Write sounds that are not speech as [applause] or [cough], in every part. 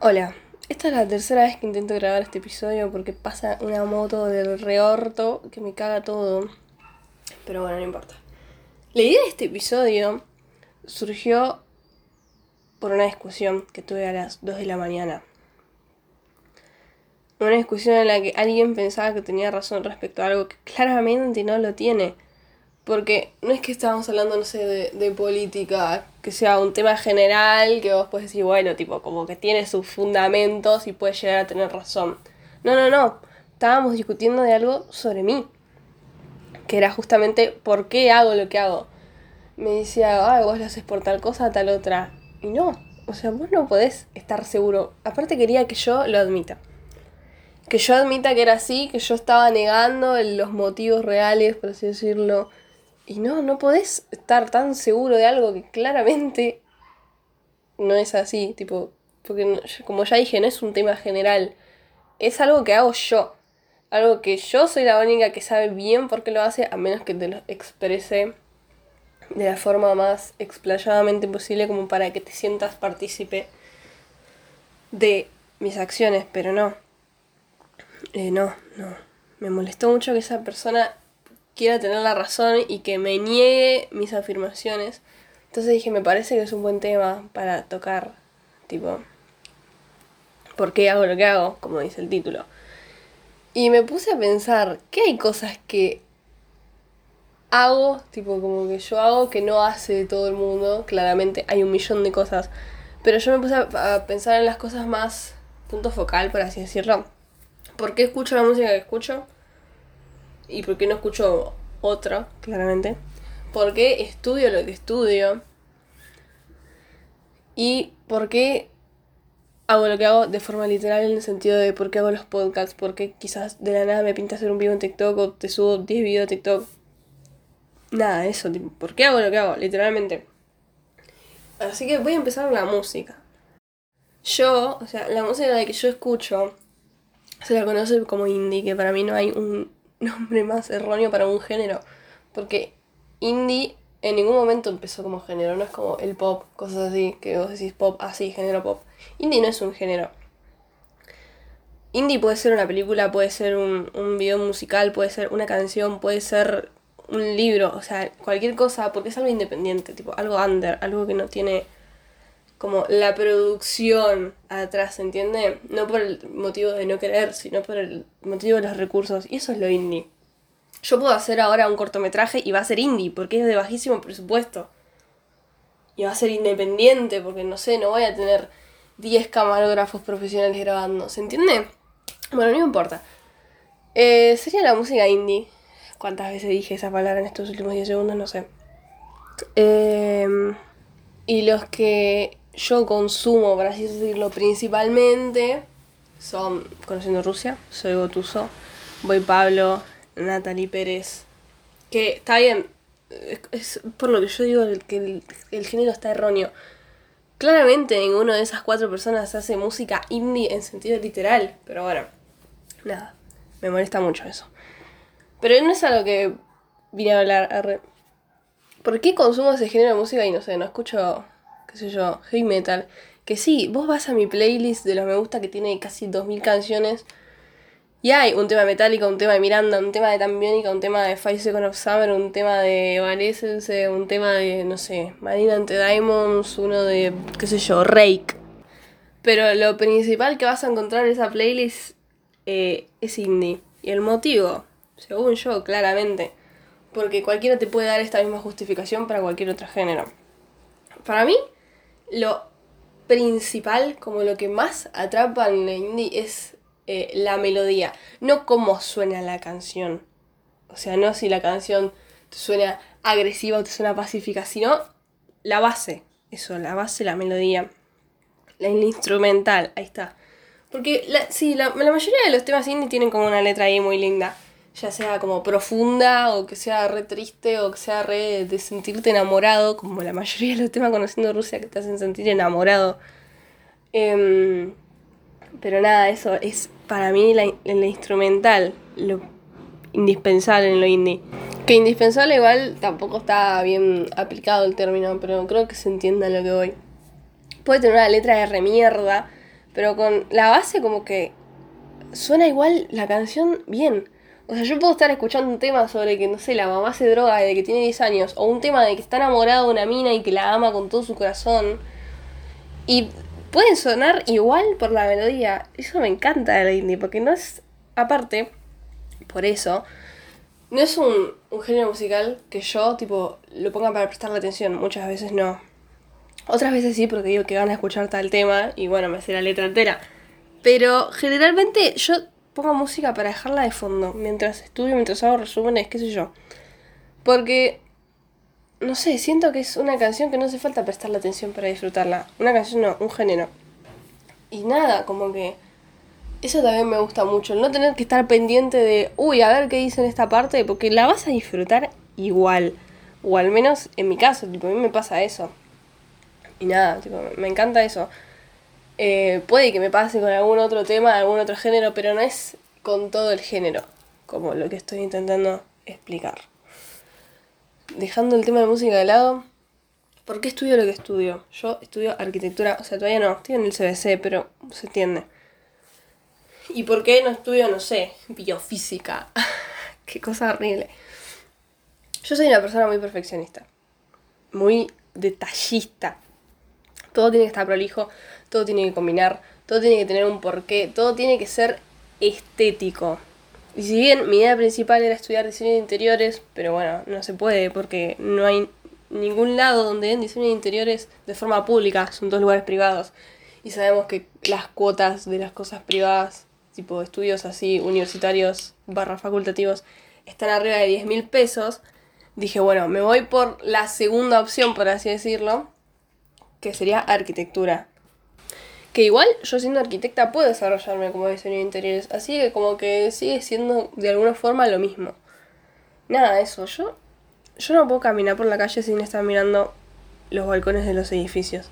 Hola, esta es la tercera vez que intento grabar este episodio porque pasa una moto del reorto que me caga todo. Pero bueno, no importa. La idea de este episodio surgió por una discusión que tuve a las 2 de la mañana. Una discusión en la que alguien pensaba que tenía razón respecto a algo que claramente no lo tiene. Porque no es que estábamos hablando, no sé, de, de, política, que sea un tema general, que vos puedes decir, bueno, tipo, como que tiene sus fundamentos y puede llegar a tener razón. No, no, no. Estábamos discutiendo de algo sobre mí. Que era justamente por qué hago lo que hago. Me decía, ah, vos lo haces por tal cosa, tal otra. Y no. O sea, vos no podés estar seguro. Aparte quería que yo lo admita. Que yo admita que era así, que yo estaba negando los motivos reales, por así decirlo y no, no podés estar tan seguro de algo que claramente no es así, tipo, porque como ya dije, no es un tema general, es algo que hago yo, algo que yo soy la única que sabe bien por qué lo hace, a menos que te lo exprese de la forma más explayadamente posible como para que te sientas partícipe de mis acciones, pero no. Eh, no, no. Me molestó mucho que esa persona quiera tener la razón y que me niegue mis afirmaciones. Entonces dije, me parece que es un buen tema para tocar, tipo, ¿por qué hago lo que hago? Como dice el título. Y me puse a pensar que hay cosas que hago, tipo como que yo hago que no hace todo el mundo, claramente hay un millón de cosas, pero yo me puse a, pensar en las cosas más punto focal, por así decirlo. ¿Por qué escucho la música que escucho? Y por qué no escucho otra, claramente. ¿Por qué estudio lo que estudio? Y por qué hago lo que hago de forma literal en el sentido de por qué hago los podcasts, por qué quizás de la nada me pinta hacer un video en TikTok o te subo 10 videos de TikTok. Nada, eso, ¿por qué hago lo que hago? Literalmente. Así que voy a empezar con la música. Yo, o sea, la música que yo escucho se la conoce como indie, que para mí no hay un [laughs] nombre más erróneo para un género. Porque indie en ningún momento empezó como género, no es como el pop, cosas así, que vos decís pop, así, género pop. Indie no es un género. Indie puede ser una película, puede ser un, un video musical, puede ser una canción, puede ser un libro, o sea, cualquier cosa, porque es algo independiente, tipo algo under, algo que no tiene como la producción atrás, ¿entiende? No por el motivo de no querer, sino por el motivo de los recursos. Y eso es lo indie. Yo puedo hacer ahora un cortometraje y va a ser indie, porque es de bajísimo presupuesto. Y va a ser independiente, porque no sé, no voy a tener 10 camarógrafos profesionales grabando, ¿se entiende? Bueno, no importa. Eh, sería la música indie. ¿Cuántas veces dije esa palabra en estos últimos 10 segundos? No sé. Eh, y los que yo consumo, por así decirlo, principalmente son Conociendo Rusia, Soy Gotuso, Voy Pablo, Natalie Pérez. Que está bien, es, por lo que yo digo que el, género está erróneo. Claramente ninguna de esas cuatro personas hace música indie en sentido literal, pero bueno, nada, me molesta mucho eso. Pero no es algo que vine a hablar. ¿Por qué consumo ese género de música y no sé, no escucho qué sé yo, heavy metal. Que sí, vos vas a mi playlist de los me gusta que tiene casi 2000 canciones. Y hay un tema de Metallica, un tema de Miranda, un tema de Tambiónica, un tema de Five Seconds of Summer, un tema de Evanescence, un tema de, no sé, Marina ante Diamonds, uno de, qué sé yo, Rake. Pero lo principal que vas a encontrar en esa playlist eh, es indie. Y el motivo, según yo, claramente. Porque cualquiera te puede dar esta misma justificación para cualquier otro género. Para mí, lo principal, como lo que más atrapa en la indie es eh, la melodía, no cómo suena la canción. O sea, no si la canción te suena agresiva o te suena pacífica, sino la base, eso, la base, la melodía, la instrumental, ahí está. Porque la, sí, la, la mayoría de los temas indie tienen como una letra ahí muy linda ya sea como profunda o que sea re triste o que sea re de sentirte enamorado, como la mayoría de los temas conociendo Rusia que te hacen sentir enamorado. Em, pero nada, eso es para mí la, instrumental, lo indispensable en lo indie. Que indispensable igual tampoco está bien aplicado el término, pero creo que se entienda lo que voy. Puede tener una letra de remierda, Pero con la base como que suena igual la canción bien. O sea, yo puedo estar escuchando un tema sobre que, no sé, la mamá se droga desde que tiene 10 años, o un tema de que está enamorado de una mina y que la ama con todo su corazón. Y pueden sonar igual por la melodía. Eso me encanta de la indie, porque no es. Aparte, por eso, no es un, un género musical que yo, tipo, lo ponga para prestarle atención. Muchas veces no. Otras veces sí, porque digo que van a escuchar tal tema y bueno, me sé la letra entera. Pero generalmente yo pongo música para dejarla de fondo mientras estudio, mientras hago resúmenes, qué sé yo. Porque, no sé, siento que es una canción que no hace falta prestarle atención para disfrutarla. Una canción no, un género. Y nada, como que eso también me gusta mucho, el no tener que estar pendiente de, uy, a ver qué dice en esta parte, porque la vas a disfrutar igual. O al menos en mi caso, tipo, a mí me pasa eso. Y nada, tipo, me encanta eso. Eh, puede que me pase con algún otro tema, algún otro género, pero no es con todo el género, como lo que estoy intentando explicar. Dejando el tema de música de lado, ¿por qué estudio lo que estudio? Yo estudio arquitectura, o sea, todavía no, estoy en el CBC, pero se entiende. ¿Y por qué no estudio, no sé, biofísica? [laughs] qué cosa horrible. Yo soy una persona muy perfeccionista, muy detallista. Todo tiene que estar prolijo, todo tiene que combinar, todo tiene que tener un porqué, todo tiene que ser estético. Y si bien mi idea principal era estudiar diseño de interiores, pero bueno, no se puede porque no hay ningún lado donde den diseño de interiores de forma pública, son dos lugares privados. Y sabemos que las cuotas de las cosas privadas, tipo estudios así universitarios barra facultativos, están arriba de 10 mil pesos. Dije, bueno, me voy por la segunda opción, por así decirlo, que sería arquitectura. Que igual yo siendo arquitecta puedo desarrollarme como diseño de interiores, así que como que sigue siendo de alguna forma lo mismo. Nada, eso, yo, yo no puedo caminar por la calle sin estar mirando los balcones de los edificios,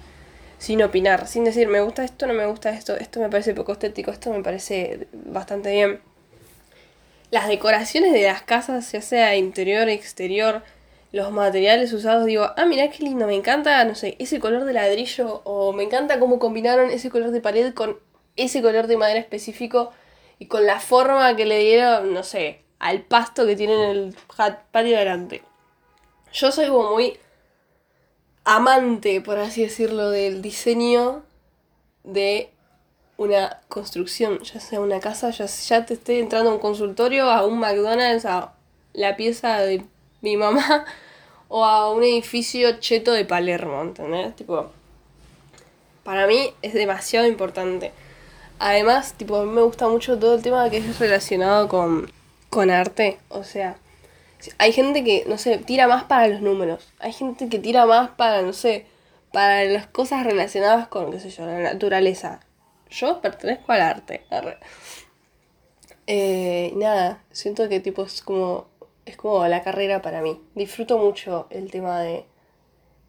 sin opinar, sin decir me gusta esto, no me gusta esto, esto me parece poco estético, esto me parece bastante bien. Las decoraciones de las casas, ya sea interior, exterior, los materiales usados, digo, ah, mira qué lindo, me encanta, no sé, ese color de ladrillo o me encanta cómo combinaron ese color de pared con ese color de madera específico y con la forma que le dieron, no sé, al pasto que tienen el patio delante. Yo soy como muy amante, por así decirlo, del diseño de una construcción, ya sea una casa, ya, ya te esté entrando a un consultorio, a un McDonald's, a la pieza de mi mamá [laughs] o a un edificio cheto de Palermo, ¿entendés? Tipo, para mí es demasiado importante. Además, tipo, a mí me gusta mucho todo el tema que es relacionado con, con arte. O sea, hay gente que, no sé, tira más para los números. Hay gente que tira más para, no sé, para las cosas relacionadas con, qué sé yo, la naturaleza. Yo pertenezco al arte. Eh, nada, siento que tipo es como es como la carrera para mí. Disfruto mucho el tema de,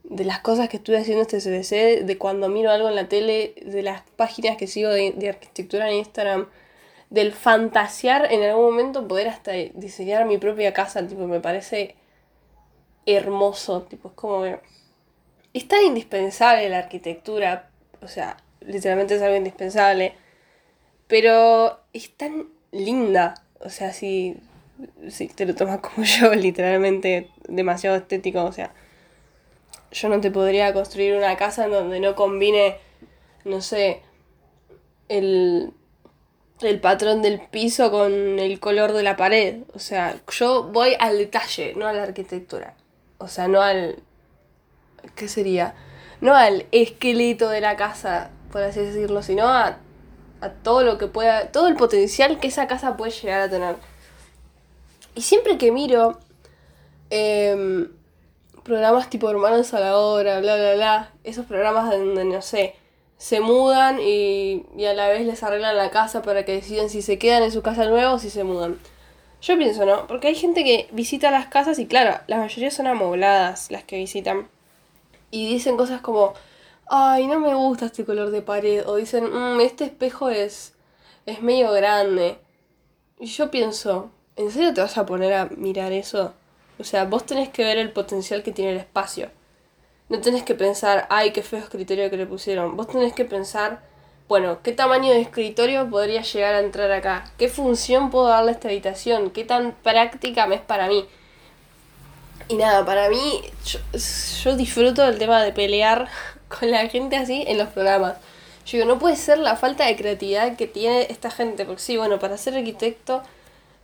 de las cosas que estoy haciendo este CBC, de cuando miro algo en la tele, de las páginas que sigo de, arquitectura en Instagram, del fantasear en algún momento poder hasta diseñar mi propia casa, tipo, me parece hermoso, tipo, es como es tan indispensable la arquitectura, o sea, literalmente es algo indispensable, pero es tan linda, o sea, si si te lo tomas como [laughs] yo, literalmente demasiado estético, o sea, yo no te podría construir una casa en donde no combine, no sé, el, el patrón del piso con el color de la pared. O sea, yo voy al detalle, no a la arquitectura. O sea, no al... ¿Qué sería? No al esqueleto de la casa, por así decirlo, sino a, a todo lo que pueda, todo el potencial que esa casa puede llegar a tener. Y siempre que miro em, programas tipo Hermanos a la Hora, bla, bla, bla, esos programas donde, no sé, se mudan y, y a la vez les arreglan la casa para que deciden si se quedan en su casa nueva o si se mudan. Yo pienso, ¿no? Porque hay gente que visita las casas y claro, la mayoría son amobladas las que visitan. Y dicen cosas como, ay, no me gusta este color de pared. O dicen, mmm, este espejo es, es medio grande. Y yo pienso, ¿En serio te vas a poner a mirar eso? O sea, vos tenés que ver el potencial que tiene el espacio. No tenés que pensar, ay, qué feo criterio que le pusieron. Vos tenés que pensar bueno, ¿qué tamaño de escritorio podría llegar a entrar acá? ¿Qué función puedo darle a esta habitación? ¿Qué tan práctica me es para mí? Y nada, para mí, yo, disfruto del tema de pelear [laughs] con la gente así en los programas. Yo digo, no puede ser la falta de creatividad que tiene esta gente, porque sí, bueno, para ser arquitecto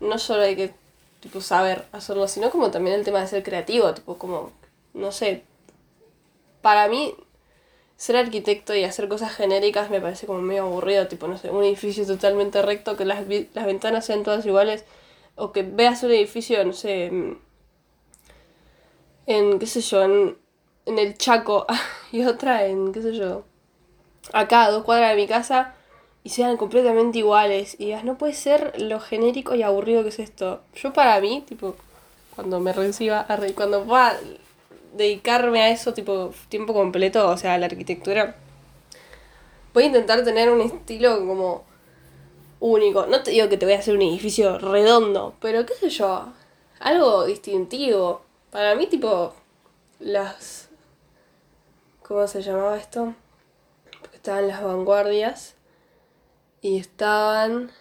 no solo hay que tipo, saber hacerlo, sino como también el tema de ser creativo, tipo como, no sé, para mí ser arquitecto y hacer cosas genéricas me parece como medio aburrido, tipo, no sé, un edificio totalmente recto, que las, las ventanas sean todas iguales, o que veas un edificio, no sé, en, qué sé yo, en, en el Chaco, [laughs] y otra en, qué sé yo, acá, a dos cuadras de mi casa, y sean completamente iguales, y digas, no puede ser lo genérico y aburrido que es esto. Yo para mí, tipo, cuando me reciba, cuando pueda dedicarme a eso tipo tiempo completo, o sea, a la arquitectura, voy a intentar tener un estilo como único. No te digo que te voy a hacer un edificio redondo, pero qué sé yo, algo distintivo. Para mí, tipo, las... ¿Cómo se llamaba esto? Porque estaban las vanguardias y estaban...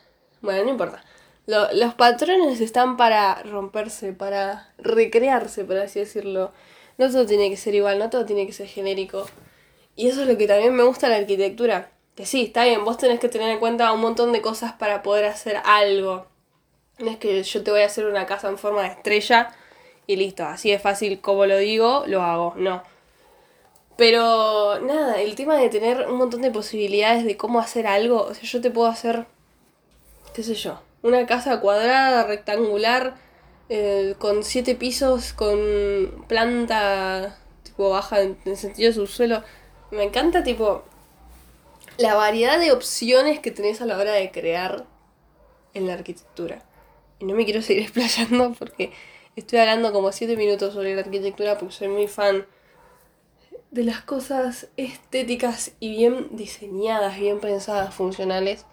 Bueno, no importa. los patrones están para romperse, para recrearse, por así decirlo. No todo tiene que ser igual, no todo tiene que ser genérico. Y eso es lo que también me gusta de la arquitectura. Que sí, está bien, vos tenés que tener en cuenta un montón de cosas para poder hacer algo. No es que yo te voy a hacer una casa en forma de estrella y listo, así de fácil como lo digo, lo hago. No. Pero nada, el tema de tener un montón de posibilidades de cómo hacer algo, o sea, yo te puedo hacer, qué sé yo, una casa cuadrada, rectangular, eh, con siete pisos, con planta tipo baja en, sentido de subsuelo. Me encanta tipo la variedad de opciones que tenés a la hora de crear en la arquitectura. Y no me quiero seguir [laughs] explayando porque estoy hablando como siete minutos sobre la arquitectura porque soy muy fan de las cosas estéticas y bien diseñadas, bien pensadas, funcionales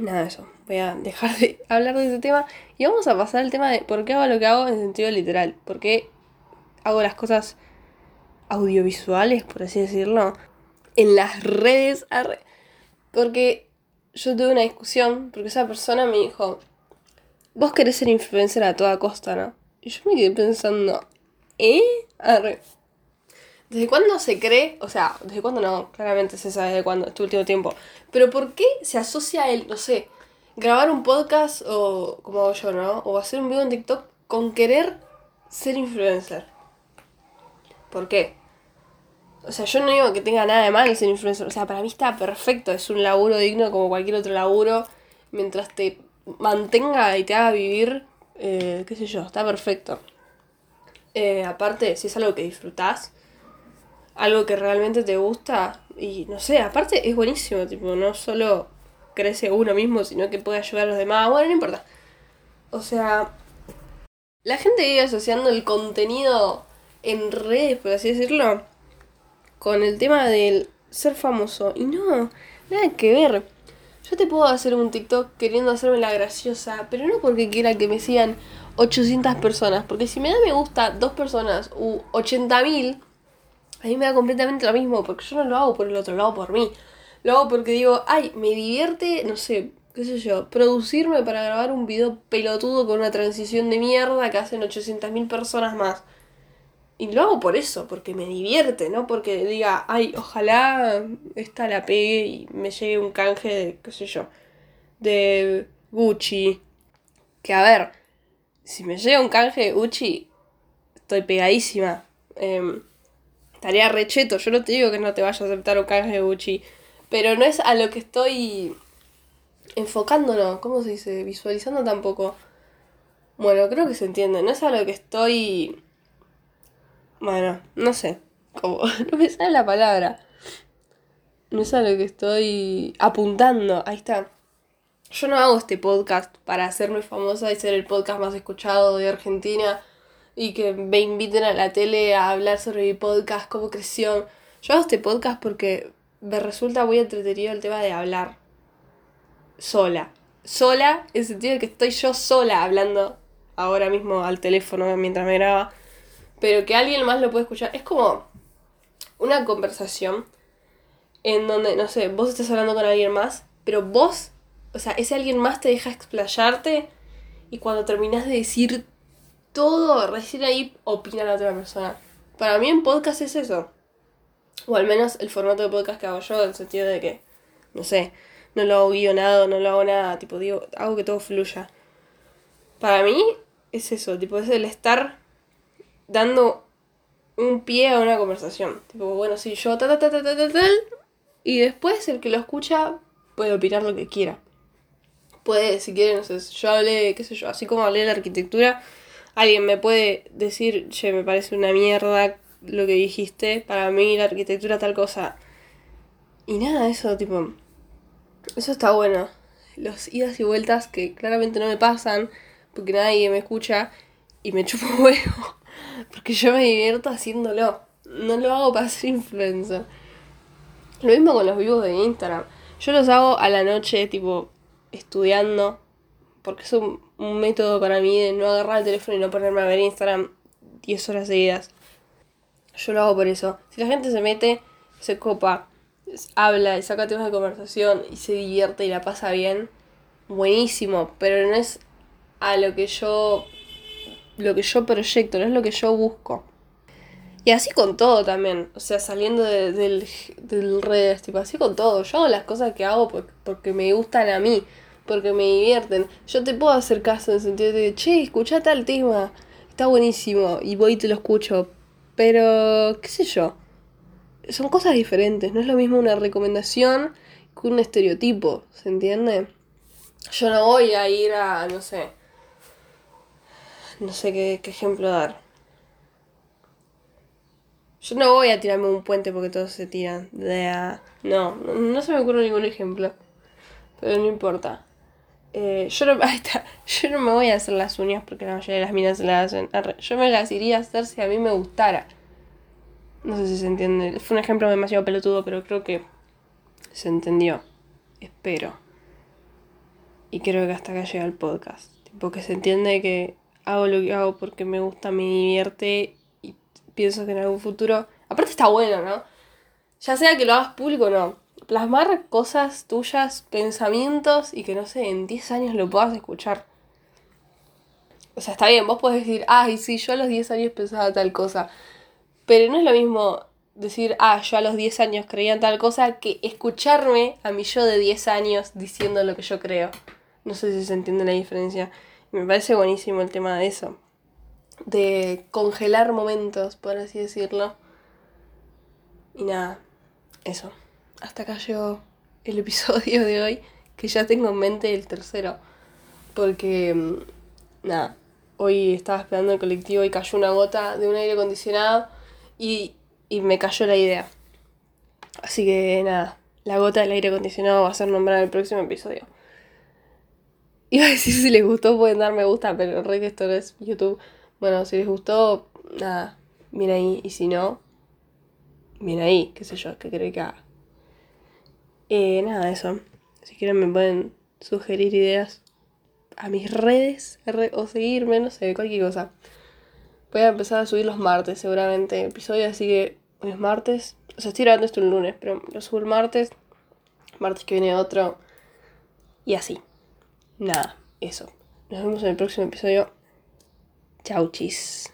nada, eso. Voy a dejar de [laughs] hablar de ese tema y vamos a pasar al tema de por qué hago lo que hago en sentido literal. ¿Por qué hago las cosas audiovisuales, por así decirlo, en las redes? Porque yo tuve una discusión, porque esa persona me dijo, vos querés ser influencer a toda costa, ¿no? Y yo me quedé pensando, ¿eh? Arre. ¿Desde cuándo se cree? O sea, ¿desde cuándo no? Claramente se sabe de cuándo, este último tiempo. Pero ¿por qué se asocia el, no sé, grabar un podcast o como hago yo, ¿no? O hacer un video en TikTok con querer ser influencer? ¿Por qué? O sea, yo no digo que tenga nada de malo ser influencer. O sea, para mí está perfecto. Es un laburo digno como cualquier otro laburo. Mientras te mantenga y te haga vivir, eh, qué sé yo, está perfecto. Eh, aparte, si es algo que disfrutás, algo que realmente te gusta y no sé, aparte es buenísimo, tipo, no solo crece uno mismo, sino que puede ayudar a los demás, bueno, no importa. O sea, la gente vive asociando el contenido en redes, por así decirlo, con el tema del ser famoso. Y no, nada que ver. Yo te puedo hacer un TikTok queriendo hacerme la graciosa, pero no porque quiera que me sigan 800 personas, porque si me da me gusta dos personas u 80.000, a mí me da completamente lo mismo, porque yo no lo hago por el otro, lado por mí. Lo hago porque digo, ay, me divierte, no sé, qué sé yo, producirme para grabar un video pelotudo con una transición de mierda que hacen 800.000 personas más. Y lo hago por eso, porque me divierte, ¿no? Porque diga, ay, ojalá esta la pegue y me llegue un canje de, qué sé yo, de Gucci. Que a ver, si me llega un canje de Gucci, estoy pegadísima. Eh, Estaría recheto. Yo no te digo que no te vaya a aceptar un canje de Gucci. Pero no es a lo que estoy enfocándonos. ¿Cómo se dice? Visualizando tampoco. Bueno, creo que se entiende. No es a lo que estoy. Bueno, no sé. Como... [laughs] no me sale la palabra. No es a lo que estoy apuntando. Ahí está. Yo no hago este podcast para hacerme famosa y ser el podcast más escuchado de Argentina y que me inviten a la tele a hablar sobre mi podcast, cómo creció. Yo hago este podcast porque me resulta muy entretenido el tema de hablar sola. Sola, en el sentido de que estoy yo sola hablando ahora mismo al teléfono mientras me graba, pero que alguien más lo puede escuchar. Es como una conversación en donde, no sé, vos estás hablando con alguien más, pero vos, o sea, ese alguien más te deja explayarte y cuando terminás de decir todo, recién ahí opina la otra persona. Para mí en podcast es eso. O al menos el formato de podcast que hago yo, en el sentido de que, no sé, no lo hago guionado, no lo hago nada, tipo, digo, hago que todo fluya. Para mí es eso, tipo, es el estar dando un pie a una conversación. Tipo, bueno, si yo ta ta ta ta ta ta, y después el que lo escucha puede opinar lo que quiera. Puede, si quiere, no sé, yo hablé, qué sé yo, así como hablé de la arquitectura, alguien me puede decir, che, me parece una mierda lo que dijiste, para mí la arquitectura tal cosa. Y nada, eso, tipo, eso está bueno. Los idas y vueltas que claramente no me pasan, porque nadie me escucha y me [laughs] chupo huevo. Porque yo me divierto haciéndolo. No lo hago para ser influencer. Lo mismo con los vivos de Instagram. Yo los hago a la noche, tipo, estudiando. Porque es un, método para mí de no agarrar el teléfono y no ponerme a ver Instagram 10 horas seguidas. Yo lo hago por eso. Si la gente se mete, se copa, habla y saca temas de conversación y se divierte y la pasa bien, buenísimo. Pero no es a lo que yo lo que yo proyecto, no es lo que yo busco. Y así con todo también, o sea, saliendo del, del redes, tipo, así con todo. Yo hago las cosas que hago porque, me gustan a mí, porque me divierten. Yo te puedo hacer caso en el sentido de, che, escucha tal tema, está buenísimo, y voy y te lo escucho. Pero, qué sé yo, son cosas diferentes, no es lo mismo una recomendación que un estereotipo, ¿se entiende? Yo no voy a ir a, no sé, no sé qué, ejemplo dar. Yo no voy a tirarme un puente porque todos se tiran. De No, no, se me ocurre ningún ejemplo. Pero no importa. Eh, [laughs] yo, no, me voy a hacer las uñas porque la mayoría de las minas se las hacen. Yo me las iría a hacer si a mí me gustara. No sé si se entiende. Fue un ejemplo demasiado pelotudo, pero creo que se entendió. Espero. Y creo que hasta acá llega el podcast. Porque se entiende que hago lo que hago porque me gusta, me divierte y pienso que en algún futuro... Aparte está bueno, ¿no? Ya sea que lo hagas público o no. Plasmar cosas tuyas, pensamientos y que no sé, en 10 años lo puedas escuchar. O sea, está bien, vos podés decir, ay, sí, yo a los 10 años pensaba tal cosa. Pero no es lo mismo decir, ah, yo a los 10 años creía tal cosa, que escucharme a mí yo de 10 años diciendo lo que yo creo. No sé si se entiende la diferencia. Me parece buenísimo el tema de eso. De congelar momentos, por así decirlo. Y nada, eso. Hasta acá llegó el episodio de hoy, que ya tengo en mente el tercero. Porque, mm, nada, hoy estaba esperando el colectivo y cayó una gota de un aire acondicionado y, y me cayó la idea. Así que nada, la gota del aire acondicionado va a ser nombrada en el próximo episodio. Iba a decir si les gustó pueden dar me gusta, pero re que esto no es YouTube. Bueno, si les gustó, nada, bien ahí. Y si no, bien ahí, qué sé yo, qué creo que haga. Eh, nada, eso. Si quieren me pueden sugerir ideas a mis redes o seguirme, no sé, cualquier cosa. Voy a empezar a subir los martes seguramente episodio, así que hoy es martes. O sea, estoy grabando esto el lunes, pero lo subo el martes. Martes que viene otro. Y así nada, eso. Nos vemos en el próximo episodio. Chau, chis.